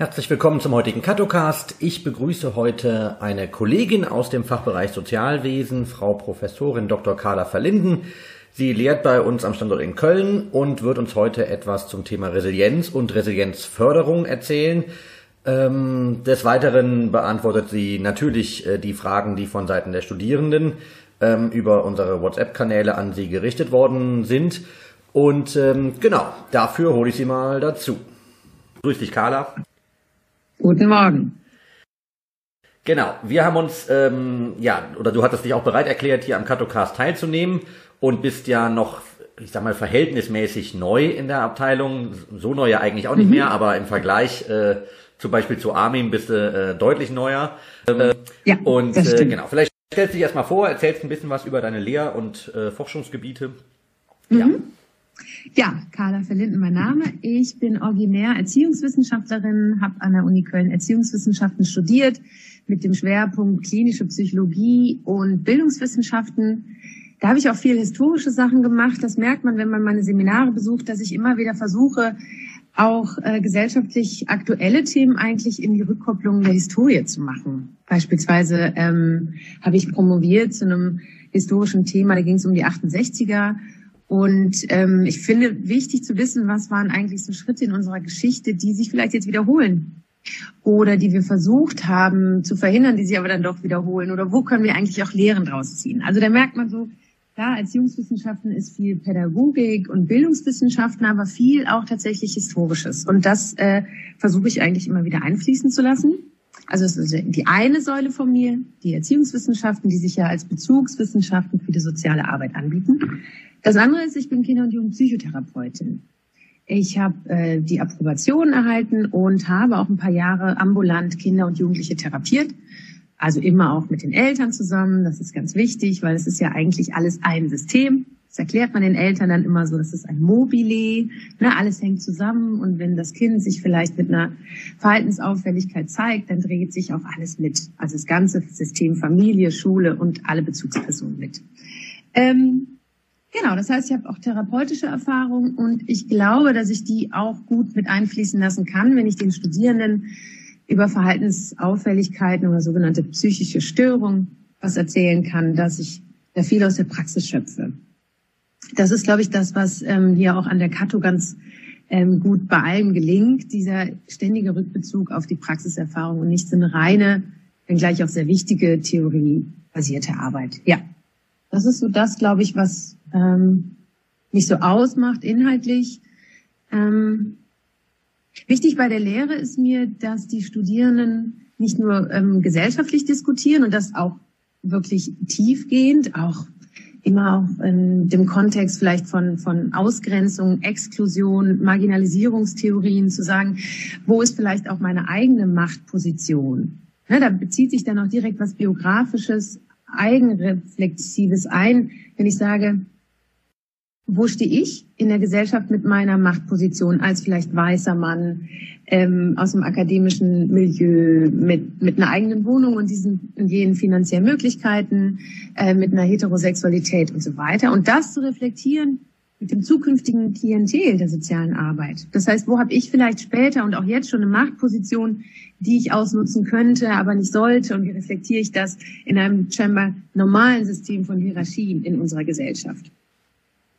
Herzlich willkommen zum heutigen Katocast. Ich begrüße heute eine Kollegin aus dem Fachbereich Sozialwesen, Frau Professorin Dr. Carla Verlinden. Sie lehrt bei uns am Standort in Köln und wird uns heute etwas zum Thema Resilienz und Resilienzförderung erzählen. Ähm, des Weiteren beantwortet sie natürlich äh, die Fragen, die von Seiten der Studierenden ähm, über unsere WhatsApp-Kanäle an sie gerichtet worden sind. Und ähm, genau, dafür hole ich sie mal dazu. Grüß dich, Carla. Guten Morgen. Genau, wir haben uns, ähm, ja, oder du hattest dich auch bereit erklärt, hier am Katocast teilzunehmen und bist ja noch, ich sag mal, verhältnismäßig neu in der Abteilung. So neu ja eigentlich auch nicht mhm. mehr, aber im Vergleich äh, zum Beispiel zu Armin bist du äh, deutlich neuer. Ähm, ja, und äh, genau, vielleicht stellst du dich erstmal vor, erzählst ein bisschen was über deine Lehr- und äh, Forschungsgebiete. Mhm. Ja. Ja, Carla Verlinden mein Name. Ich bin originär Erziehungswissenschaftlerin, habe an der Uni Köln Erziehungswissenschaften studiert mit dem Schwerpunkt klinische Psychologie und Bildungswissenschaften. Da habe ich auch viel historische Sachen gemacht. Das merkt man, wenn man meine Seminare besucht, dass ich immer wieder versuche, auch äh, gesellschaftlich aktuelle Themen eigentlich in die Rückkopplung der Historie zu machen. Beispielsweise ähm, habe ich promoviert zu einem historischen Thema, da ging es um die 68er und ähm, ich finde wichtig zu wissen, was waren eigentlich so Schritte in unserer Geschichte, die sich vielleicht jetzt wiederholen oder die wir versucht haben zu verhindern, die sich aber dann doch wiederholen oder wo können wir eigentlich auch Lehren draus ziehen. Also da merkt man so, klar, Erziehungswissenschaften ist viel Pädagogik und Bildungswissenschaften, aber viel auch tatsächlich Historisches. Und das äh, versuche ich eigentlich immer wieder einfließen zu lassen. Also es ist die eine Säule von mir, die Erziehungswissenschaften, die sich ja als Bezugswissenschaften für die soziale Arbeit anbieten. Das andere ist, ich bin Kinder- und Jugendpsychotherapeutin. Ich habe äh, die Approbation erhalten und habe auch ein paar Jahre ambulant Kinder und Jugendliche therapiert. Also immer auch mit den Eltern zusammen. Das ist ganz wichtig, weil es ist ja eigentlich alles ein System. Das erklärt man den Eltern dann immer so, das ist ein Mobile, ne, alles hängt zusammen und wenn das Kind sich vielleicht mit einer Verhaltensauffälligkeit zeigt, dann dreht sich auch alles mit. Also das ganze System Familie, Schule und alle Bezugspersonen mit. Ähm, Genau, das heißt, ich habe auch therapeutische Erfahrung und ich glaube, dass ich die auch gut mit einfließen lassen kann, wenn ich den Studierenden über Verhaltensauffälligkeiten oder sogenannte psychische Störungen was erzählen kann, dass ich da viel aus der Praxis schöpfe. Das ist, glaube ich, das, was ähm, hier auch an der Kato ganz ähm, gut bei allem gelingt, dieser ständige Rückbezug auf die Praxiserfahrung und nicht so eine reine, wenngleich auch sehr wichtige theoriebasierte Arbeit. Ja, das ist so das, glaube ich, was ähm, mich so ausmacht inhaltlich. Ähm, wichtig bei der Lehre ist mir, dass die Studierenden nicht nur ähm, gesellschaftlich diskutieren und das auch wirklich tiefgehend, auch immer auch in dem Kontext vielleicht von, von Ausgrenzung, Exklusion, Marginalisierungstheorien zu sagen, wo ist vielleicht auch meine eigene Machtposition? Ja, da bezieht sich dann auch direkt was Biografisches, Eigenreflexives ein, wenn ich sage, wo stehe ich in der Gesellschaft mit meiner Machtposition als vielleicht weißer Mann ähm, aus dem akademischen Milieu mit, mit einer eigenen Wohnung und diesen und jenen finanziellen Möglichkeiten, äh, mit einer Heterosexualität und so weiter. Und das zu reflektieren mit dem zukünftigen Klientel der sozialen Arbeit. Das heißt, wo habe ich vielleicht später und auch jetzt schon eine Machtposition, die ich ausnutzen könnte, aber nicht sollte? Und wie reflektiere ich das in einem scheinbar normalen System von Hierarchien in unserer Gesellschaft?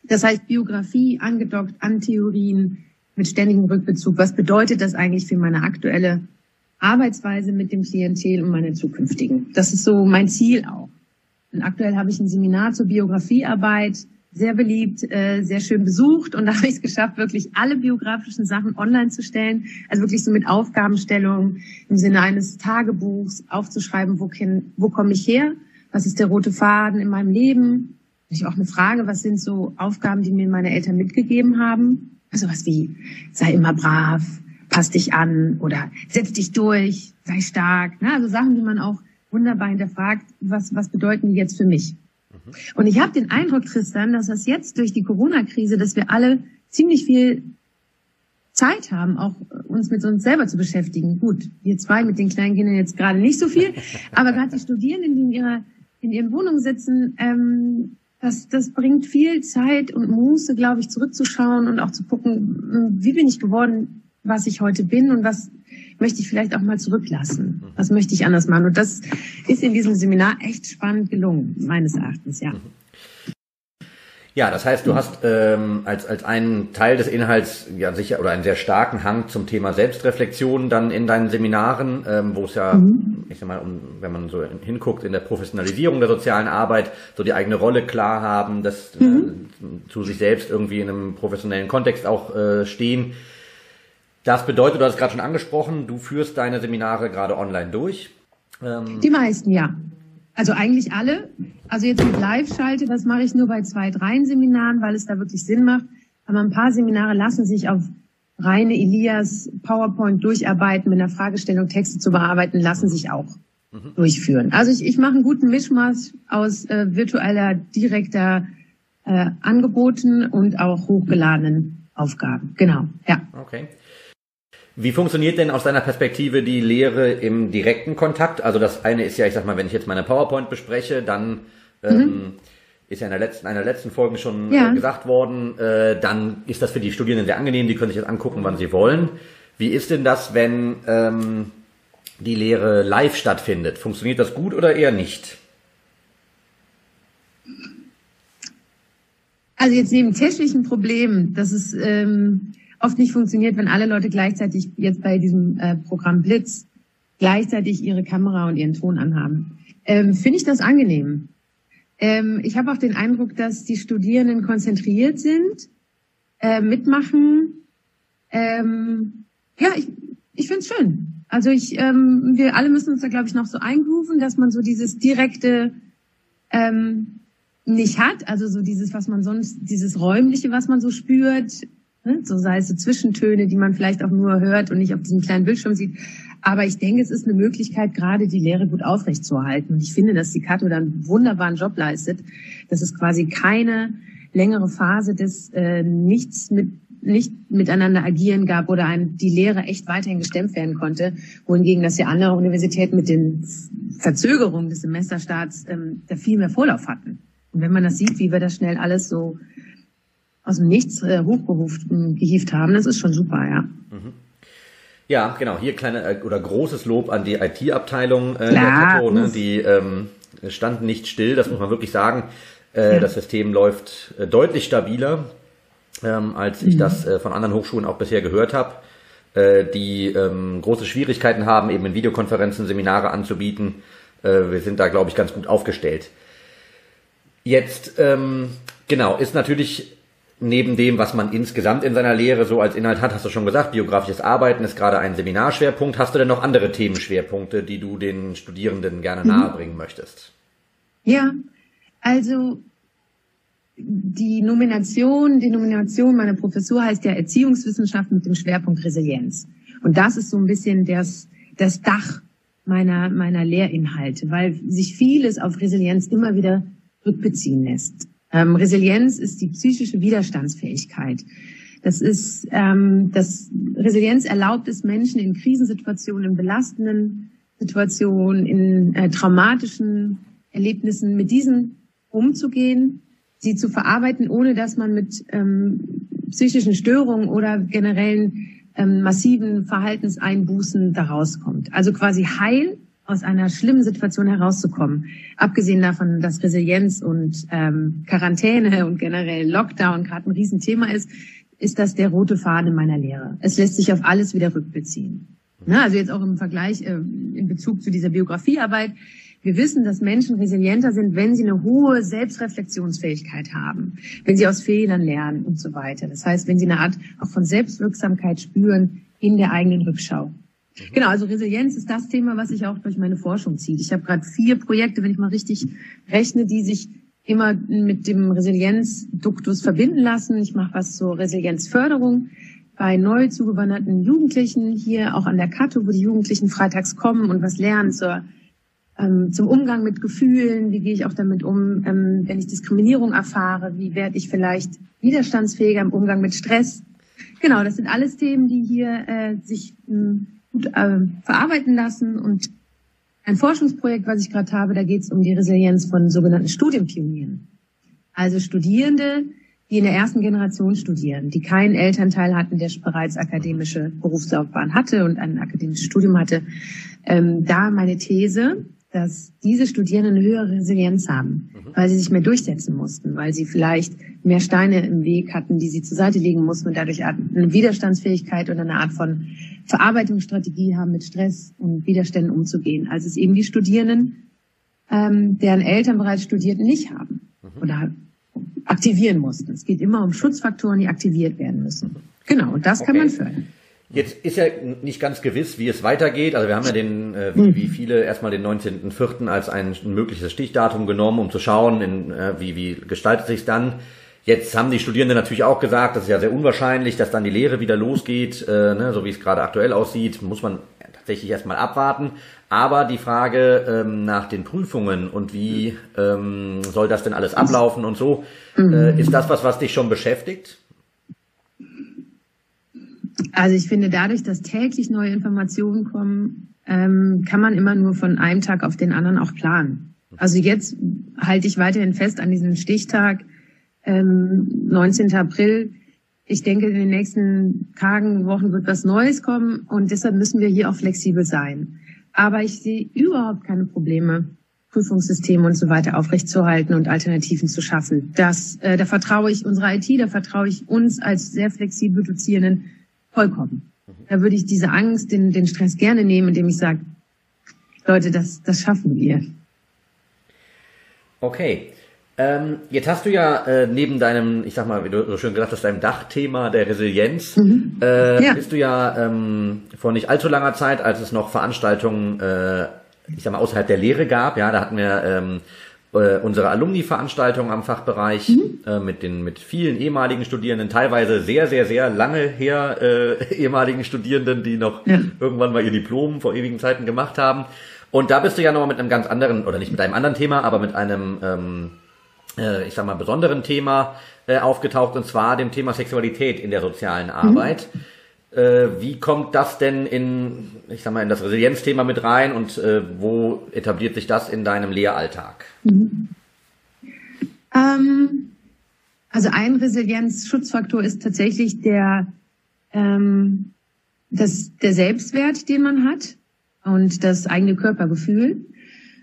Das heißt, Biografie angedockt an Theorien mit ständigem Rückbezug. Was bedeutet das eigentlich für meine aktuelle Arbeitsweise mit dem Klientel und meine zukünftigen? Das ist so mein Ziel auch. Und aktuell habe ich ein Seminar zur Biografiearbeit, sehr beliebt, äh, sehr schön besucht und da habe ich es geschafft, wirklich alle biografischen Sachen online zu stellen. Also wirklich so mit Aufgabenstellung im Sinne eines Tagebuchs aufzuschreiben, wo, wo komme ich her? Was ist der rote Faden in meinem Leben? ich auch eine Frage, was sind so Aufgaben, die mir meine Eltern mitgegeben haben? Also was wie, sei immer brav, pass dich an oder setz dich durch, sei stark. Ne? Also Sachen, die man auch wunderbar hinterfragt, was, was bedeuten die jetzt für mich? Mhm. Und ich habe den Eindruck, Tristan, dass das jetzt durch die Corona-Krise, dass wir alle ziemlich viel Zeit haben, auch uns mit uns selber zu beschäftigen. Gut, wir zwei mit den kleinen Kindern jetzt gerade nicht so viel, aber gerade die Studierenden, die in ihrer in ihren Wohnungen sitzen, ähm, das, das bringt viel Zeit und Muße, glaube ich, zurückzuschauen und auch zu gucken, wie bin ich geworden, was ich heute bin und was, möchte ich vielleicht auch mal zurücklassen? Was möchte ich anders machen? Und das ist in diesem Seminar echt spannend gelungen, meines Erachtens, ja. Ja, das heißt, du hast ähm, als, als einen Teil des Inhalts ja sicher oder einen sehr starken Hang zum Thema Selbstreflexion dann in deinen Seminaren, ähm, wo es ja, mhm. ich sag mal, um, wenn man so hinguckt, in der Professionalisierung der sozialen Arbeit, so die eigene Rolle klar haben, das mhm. äh, zu sich selbst irgendwie in einem professionellen Kontext auch äh, stehen. Das bedeutet, du hast es gerade schon angesprochen, du führst deine Seminare gerade online durch. Ähm, die meisten, ja. Also eigentlich alle. Also jetzt mit Live-Schalte, das mache ich nur bei zwei, dreien Seminaren, weil es da wirklich Sinn macht. Aber ein paar Seminare lassen sich auf reine Elias PowerPoint durcharbeiten, mit einer Fragestellung Texte zu bearbeiten, lassen sich auch mhm. durchführen. Also ich, ich mache einen guten Mischmaß aus äh, virtueller, direkter äh, Angeboten und auch hochgeladenen Aufgaben. Genau, ja. Okay. Wie funktioniert denn aus deiner Perspektive die Lehre im direkten Kontakt? Also das eine ist ja, ich sag mal, wenn ich jetzt meine PowerPoint bespreche, dann ähm, mhm. ist ja in der letzten, einer letzten Folgen schon ja. äh, gesagt worden, äh, dann ist das für die Studierenden sehr angenehm, die können sich das angucken, wann sie wollen. Wie ist denn das, wenn ähm, die Lehre live stattfindet? Funktioniert das gut oder eher nicht? Also jetzt neben technischen Problemen, das ist ähm, oft nicht funktioniert, wenn alle Leute gleichzeitig jetzt bei diesem äh, Programm Blitz gleichzeitig ihre Kamera und ihren Ton anhaben. Ähm, Finde ich das angenehm. Ähm, ich habe auch den Eindruck, dass die Studierenden konzentriert sind, äh, mitmachen. Ähm, ja, ich, ich finde es schön. Also ich, ähm, wir alle müssen uns da, glaube ich, noch so eingrooven, dass man so dieses direkte ähm, nicht hat, also so dieses, was man sonst, dieses räumliche, was man so spürt? So sei es so Zwischentöne, die man vielleicht auch nur hört und nicht auf diesem kleinen Bildschirm sieht. Aber ich denke, es ist eine Möglichkeit, gerade die Lehre gut aufrechtzuerhalten. Und ich finde, dass die Kato da einen wunderbaren Job leistet. Das ist quasi keine längere Phase des äh, Nichts mit nicht miteinander agieren gab oder ein, die Lehre echt weiterhin gestemmt werden konnte, wohingegen das ja andere Universitäten mit den Verzögerungen des Semesterstarts ähm, da viel mehr Vorlauf hatten. Und wenn man das sieht, wie wir das schnell alles so aus dem Nichts äh, hochgehieft haben. Das ist schon super, ja. Mhm. Ja, genau. Hier kleine äh, oder großes Lob an die IT-Abteilung äh, der Kato, ne? Die ähm, standen nicht still, das muss man wirklich sagen. Äh, ja. Das System läuft äh, deutlich stabiler, ähm, als ich mhm. das äh, von anderen Hochschulen auch bisher gehört habe, äh, die ähm, große Schwierigkeiten haben, eben in Videokonferenzen Seminare anzubieten. Äh, wir sind da, glaube ich, ganz gut aufgestellt. Jetzt, ähm, genau, ist natürlich neben dem, was man insgesamt in seiner Lehre so als Inhalt hat, hast du schon gesagt, biografisches Arbeiten ist gerade ein Seminarschwerpunkt. Hast du denn noch andere Themenschwerpunkte, die du den Studierenden gerne mhm. nahebringen möchtest? Ja, also die Nomination, die Nomination meiner Professur heißt ja Erziehungswissenschaft mit dem Schwerpunkt Resilienz. Und das ist so ein bisschen das, das Dach meiner, meiner Lehrinhalte, weil sich vieles auf Resilienz immer wieder rückbeziehen lässt. Ähm, Resilienz ist die psychische Widerstandsfähigkeit. Das ist, ähm, das Resilienz erlaubt es Menschen in Krisensituationen, in belastenden Situationen, in äh, traumatischen Erlebnissen mit diesen umzugehen, sie zu verarbeiten, ohne dass man mit ähm, psychischen Störungen oder generellen ähm, massiven Verhaltenseinbußen daraus kommt. Also quasi heil aus einer schlimmen Situation herauszukommen. Abgesehen davon, dass Resilienz und ähm, Quarantäne und generell Lockdown gerade ein Riesenthema ist, ist das der rote Faden meiner Lehre. Es lässt sich auf alles wieder rückbeziehen. Na, also jetzt auch im Vergleich äh, in Bezug zu dieser Biografiearbeit. Wir wissen, dass Menschen resilienter sind, wenn sie eine hohe Selbstreflexionsfähigkeit haben, wenn sie aus Fehlern lernen und so weiter. Das heißt, wenn sie eine Art auch von Selbstwirksamkeit spüren in der eigenen Rückschau. Mhm. Genau, also Resilienz ist das Thema, was sich auch durch meine Forschung zieht. Ich habe gerade vier Projekte, wenn ich mal richtig rechne, die sich immer mit dem Resilienzduktus verbinden lassen. Ich mache was zur Resilienzförderung bei neu zugewanderten Jugendlichen hier auch an der Kato, wo die Jugendlichen freitags kommen und was lernen zur, ähm, zum Umgang mit Gefühlen. Wie gehe ich auch damit um, ähm, wenn ich Diskriminierung erfahre? Wie werde ich vielleicht widerstandsfähiger im Umgang mit Stress? Genau, das sind alles Themen, die hier äh, sich ähm, äh, verarbeiten lassen. Und ein Forschungsprojekt, was ich gerade habe, da geht es um die Resilienz von sogenannten Studienpionieren. Also Studierende, die in der ersten Generation studieren, die keinen Elternteil hatten, der bereits akademische Berufslaufbahn hatte und ein akademisches Studium hatte, ähm, da meine These, dass diese Studierenden eine höhere Resilienz haben, mhm. weil sie sich mehr durchsetzen mussten, weil sie vielleicht mehr Steine im Weg hatten, die sie zur Seite legen mussten und dadurch eine Widerstandsfähigkeit oder eine Art von Verarbeitungsstrategie haben, mit Stress und Widerständen umzugehen, als es eben die Studierenden, ähm, deren Eltern bereits studierten, nicht haben mhm. oder aktivieren mussten. Es geht immer um Schutzfaktoren, die aktiviert werden müssen. Genau, und das okay. kann man fördern. Jetzt ist ja nicht ganz gewiss, wie es weitergeht. Also wir haben ja den, äh, wie, wie viele, erstmal den 19.04. als ein mögliches Stichdatum genommen, um zu schauen, in, äh, wie, wie gestaltet sich dann. Jetzt haben die Studierenden natürlich auch gesagt, das ist ja sehr unwahrscheinlich, dass dann die Lehre wieder losgeht, äh, ne, so wie es gerade aktuell aussieht, muss man tatsächlich erstmal abwarten. Aber die Frage ähm, nach den Prüfungen und wie ähm, soll das denn alles ablaufen und so, mhm. äh, ist das was, was dich schon beschäftigt? Also ich finde, dadurch, dass täglich neue Informationen kommen, ähm, kann man immer nur von einem Tag auf den anderen auch planen. Also jetzt halte ich weiterhin fest an diesem Stichtag, ähm, 19. April. Ich denke, in den nächsten Tagen, Wochen wird was Neues kommen und deshalb müssen wir hier auch flexibel sein. Aber ich sehe überhaupt keine Probleme, Prüfungssysteme und so weiter aufrechtzuerhalten und Alternativen zu schaffen. Das, äh, da vertraue ich unserer IT, da vertraue ich uns als sehr flexibel Dozierenden vollkommen. Da würde ich diese Angst, den, den Stress gerne nehmen, indem ich sage, Leute, das, das schaffen wir. Okay. Ähm, jetzt hast du ja äh, neben deinem, ich sag mal, wie du so schön gesagt hast, deinem Dachthema der Resilienz, mhm. äh, ja. bist du ja ähm, vor nicht allzu langer Zeit, als es noch Veranstaltungen, äh, ich sag mal, außerhalb der Lehre gab, ja, da hatten wir ähm, äh, unsere Alumni-Veranstaltung am Fachbereich mhm. äh, mit den mit vielen ehemaligen Studierenden, teilweise sehr sehr sehr lange her äh, ehemaligen Studierenden, die noch ja. irgendwann mal ihr Diplom vor ewigen Zeiten gemacht haben. Und da bist du ja nochmal mit einem ganz anderen oder nicht mit einem anderen Thema, aber mit einem ähm, äh, ich sag mal, besonderen Thema äh, aufgetaucht, und zwar dem Thema Sexualität in der sozialen mhm. Arbeit. Mhm. Äh, wie kommt das denn in, ich sag mal, in das Resilienzthema mit rein und äh, wo etabliert sich das in deinem Lehralltag? Mhm. Ähm, also ein Resilienzschutzfaktor ist tatsächlich der, ähm, das, der Selbstwert, den man hat und das eigene Körpergefühl.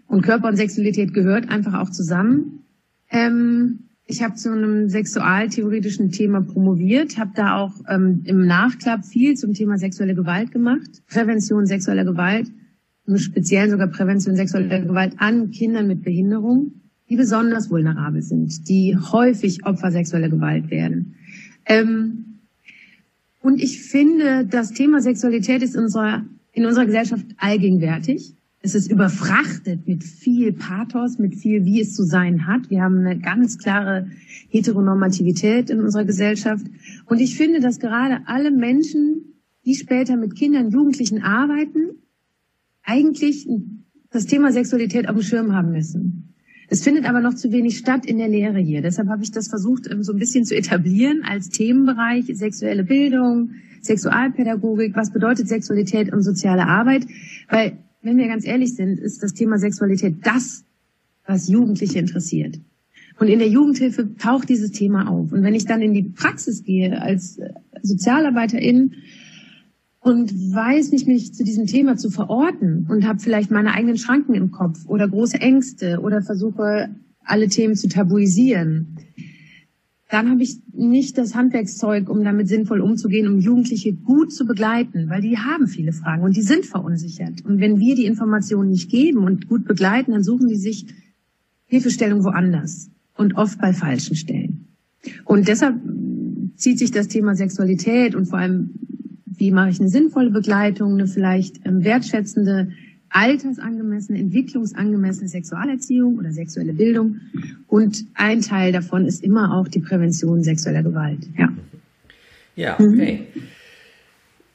Und Körper und Sexualität gehört einfach auch zusammen. Ähm, ich habe zu einem sexualtheoretischen Thema promoviert, habe da auch ähm, im Nachklapp viel zum Thema sexuelle Gewalt gemacht, Prävention sexueller Gewalt, im Speziellen sogar Prävention sexueller Gewalt an Kindern mit Behinderung, die besonders vulnerabel sind, die häufig Opfer sexueller Gewalt werden. Ähm, und ich finde, das Thema Sexualität ist unserer, in unserer Gesellschaft allgegenwärtig. Es ist überfrachtet mit viel Pathos, mit viel, wie es zu sein hat. Wir haben eine ganz klare Heteronormativität in unserer Gesellschaft. Und ich finde, dass gerade alle Menschen, die später mit Kindern, Jugendlichen arbeiten, eigentlich das Thema Sexualität auf dem Schirm haben müssen. Es findet aber noch zu wenig statt in der Lehre hier. Deshalb habe ich das versucht, ähm, so ein bisschen zu etablieren als Themenbereich sexuelle Bildung, Sexualpädagogik. Was bedeutet Sexualität und soziale Arbeit? Weil wenn wir ganz ehrlich sind, ist das Thema Sexualität das, was Jugendliche interessiert. Und in der Jugendhilfe taucht dieses Thema auf. Und wenn ich dann in die Praxis gehe als äh, Sozialarbeiterin und weiß nicht, mich zu diesem Thema zu verorten und habe vielleicht meine eigenen Schranken im Kopf oder große Ängste oder versuche, alle Themen zu tabuisieren, dann habe ich nicht das Handwerkszeug, um damit sinnvoll umzugehen, um Jugendliche gut zu begleiten, weil die haben viele Fragen und die sind verunsichert. Und wenn wir die Informationen nicht geben und gut begleiten, dann suchen die sich Hilfestellung woanders und oft bei falschen Stellen. Und deshalb zieht sich das Thema Sexualität und vor allem, wie mache ich eine sinnvolle Begleitung, eine vielleicht ähm, wertschätzende altersangemessene, entwicklungsangemessene Sexualerziehung oder sexuelle Bildung. Und ein Teil davon ist immer auch die Prävention sexueller Gewalt. Ja, ja okay. Mhm.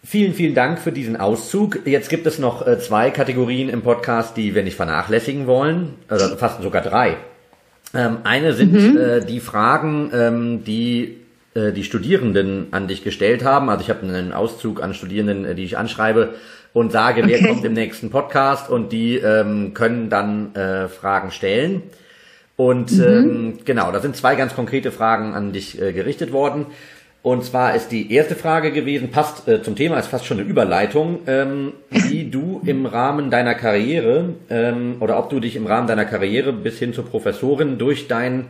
Vielen, vielen Dank für diesen Auszug. Jetzt gibt es noch äh, zwei Kategorien im Podcast, die wir nicht vernachlässigen wollen, oder fast sogar drei. Ähm, eine sind mhm. äh, die Fragen, ähm, die äh, die Studierenden an dich gestellt haben. Also ich habe einen Auszug an Studierenden, die ich anschreibe und sage, wer kommt im nächsten Podcast und die ähm, können dann äh, Fragen stellen. Und mhm. ähm, genau, da sind zwei ganz konkrete Fragen an dich äh, gerichtet worden. Und zwar ist die erste Frage gewesen, passt äh, zum Thema, ist fast schon eine Überleitung, ähm, wie du im Rahmen deiner Karriere ähm, oder ob du dich im Rahmen deiner Karriere bis hin zur Professorin durch dein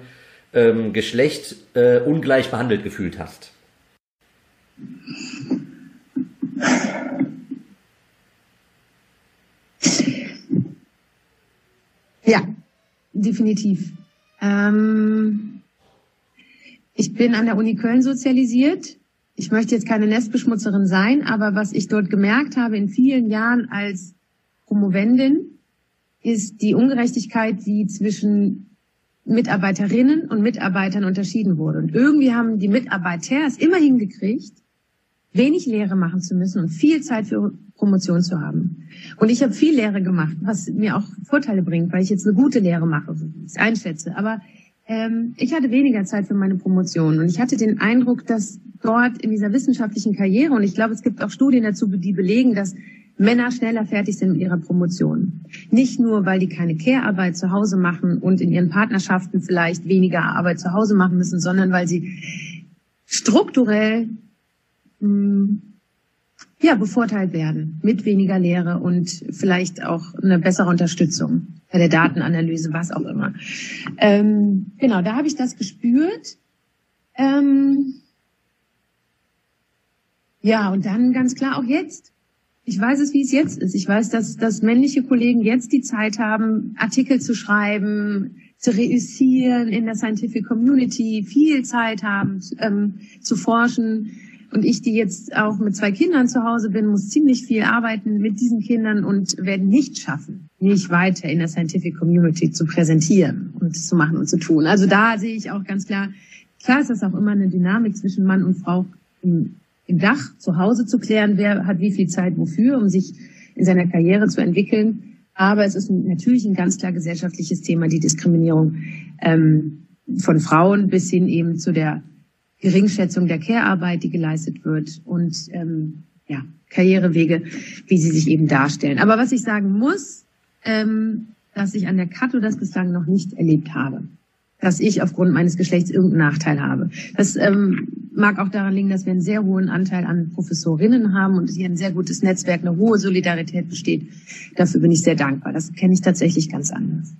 ähm, Geschlecht äh, ungleich behandelt gefühlt hast. Ja, definitiv. Ähm, ich bin an der Uni Köln sozialisiert. Ich möchte jetzt keine Nestbeschmutzerin sein, aber was ich dort gemerkt habe in vielen Jahren als Promovendin, ist die Ungerechtigkeit, die zwischen Mitarbeiterinnen und Mitarbeitern unterschieden wurde. Und irgendwie haben die Mitarbeiter es immer hingekriegt, wenig Lehre machen zu müssen und viel Zeit für Promotion zu haben. Und ich habe viel Lehre gemacht, was mir auch Vorteile bringt, weil ich jetzt eine gute Lehre mache, ich einschätze. Aber ähm, ich hatte weniger Zeit für meine Promotion und ich hatte den Eindruck, dass dort in dieser wissenschaftlichen Karriere, und ich glaube, es gibt auch Studien dazu, die belegen, dass Männer schneller fertig sind mit ihrer Promotion. Nicht nur, weil die keine Care-Arbeit zu Hause machen und in ihren Partnerschaften vielleicht weniger Arbeit zu Hause machen müssen, sondern weil sie strukturell mh, hm, ja, bevorteilt werden mit weniger Lehre und vielleicht auch eine bessere Unterstützung bei der Datenanalyse, was auch immer. Ähm, genau, da habe ich das gespürt. Ähm, ja, und dann ganz klar auch jetzt. Ich weiß es, wie es jetzt ist. Ich weiß, dass, dass männliche Kollegen jetzt die Zeit haben, Artikel zu schreiben, zu reüssieren in der Scientific Community, viel Zeit haben, ähm, zu forschen und ich, die jetzt auch mit zwei Kindern zu Hause bin, muss ziemlich viel arbeiten mit diesen Kindern und werde nicht schaffen, mich weiter in der Scientific Community zu präsentieren und zu machen und zu tun. Also da sehe ich auch ganz klar, klar ist das auch immer eine Dynamik zwischen Mann und Frau im, im Dach zu Hause zu klären, wer hat wie viel Zeit wofür, um sich in seiner Karriere zu entwickeln. Aber es ist natürlich ein ganz klar gesellschaftliches Thema, die Diskriminierung ähm, von Frauen bis hin eben zu der Geringschätzung der Care-Arbeit, die geleistet wird und ähm, ja, Karrierewege, wie sie sich eben darstellen. Aber was ich sagen muss, ähm, dass ich an der Kato das bislang noch nicht erlebt habe, dass ich aufgrund meines Geschlechts irgendeinen Nachteil habe. Das ähm, mag auch daran liegen, dass wir einen sehr hohen Anteil an Professorinnen haben und hier ein sehr gutes Netzwerk, eine hohe Solidarität besteht. Dafür bin ich sehr dankbar. Das kenne ich tatsächlich ganz anders.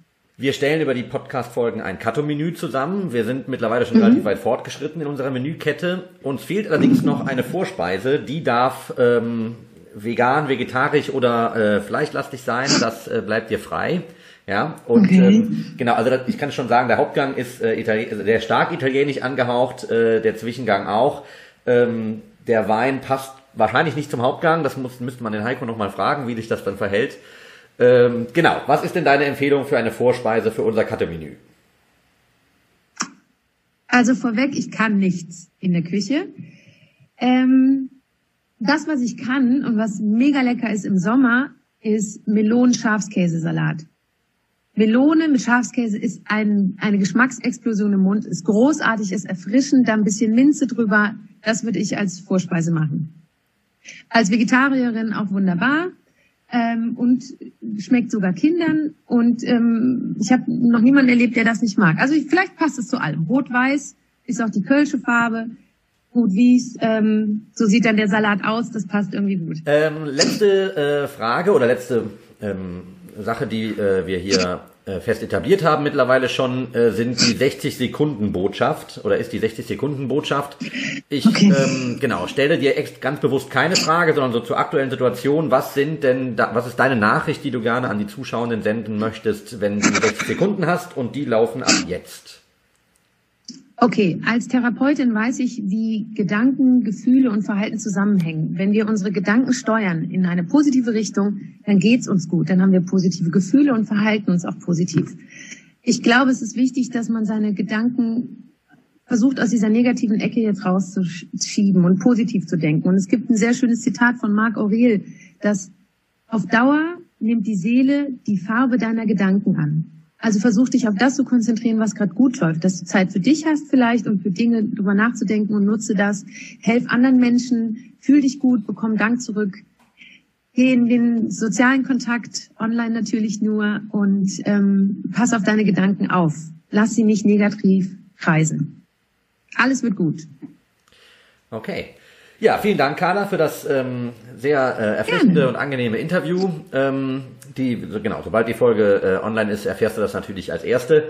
Wir stellen über die Podcast-Folgen ein Kato-Menü zusammen. Wir sind mittlerweile schon mhm. relativ weit fortgeschritten in unserer Menükette. Uns fehlt allerdings noch eine Vorspeise. Die darf ähm, vegan, vegetarisch oder äh, fleischlastig sein. Das äh, bleibt dir frei. Ja, und okay. ähm, genau, also das, ich kann schon sagen, der Hauptgang ist äh, Itali also sehr stark italienisch angehaucht, äh, der Zwischengang auch. Ähm, der Wein passt wahrscheinlich nicht zum Hauptgang, das muss, müsste man den Heiko nochmal fragen, wie sich das dann verhält. Ähm, genau, was ist denn deine Empfehlung für eine Vorspeise für unser Kattemenü? Also vorweg, ich kann nichts in der Küche. Ähm, das, was ich kann und was mega lecker ist im Sommer, ist Melonen-Schafskäsesalat. Melone mit Schafskäse ist ein, eine Geschmacksexplosion im Mund, ist großartig, ist erfrischend, da ein bisschen Minze drüber. Das würde ich als Vorspeise machen. Als Vegetarierin auch wunderbar ähm, und schmeckt sogar Kindern. Und ähm, ich habe noch niemanden erlebt, der das nicht mag. Also vielleicht passt es zu allem. Rot-Weiß ist auch die Kölsche Farbe. Gut wies, ähm, so sieht dann der Salat aus, das passt irgendwie gut. Ähm, letzte äh, Frage oder letzte ähm, Sache, die äh, wir hier äh, fest etabliert haben mittlerweile schon, äh, sind die 60 Sekunden Botschaft oder ist die 60 Sekunden Botschaft. Ich okay. ähm, genau stelle dir ganz bewusst keine Frage, sondern so zur aktuellen Situation. Was sind denn, da, was ist deine Nachricht, die du gerne an die Zuschauenden senden möchtest, wenn du 60 Sekunden hast und die laufen ab jetzt? Okay, als Therapeutin weiß ich, wie Gedanken, Gefühle und Verhalten zusammenhängen. Wenn wir unsere Gedanken steuern in eine positive Richtung, dann geht's uns gut. Dann haben wir positive Gefühle und verhalten uns auch positiv. Ich glaube, es ist wichtig, dass man seine Gedanken versucht, aus dieser negativen Ecke jetzt rauszuschieben und positiv zu denken. Und es gibt ein sehr schönes Zitat von Marc Aurel, dass auf Dauer nimmt die Seele die Farbe deiner Gedanken an. Also versuch dich auf das zu konzentrieren, was gerade gut läuft, dass du Zeit für dich hast vielleicht und für Dinge drüber nachzudenken und nutze das. Helf anderen Menschen, fühl dich gut, bekomm Dank zurück. Geh in den sozialen Kontakt, online natürlich nur und ähm, pass auf deine Gedanken auf. lass sie nicht negativ kreisen. Alles wird gut. Okay. Ja, vielen Dank, Carla, für das ähm, sehr äh, erfrischende Gerne. und angenehme Interview. Ähm, die, genau, sobald die Folge äh, online ist, erfährst du das natürlich als erste.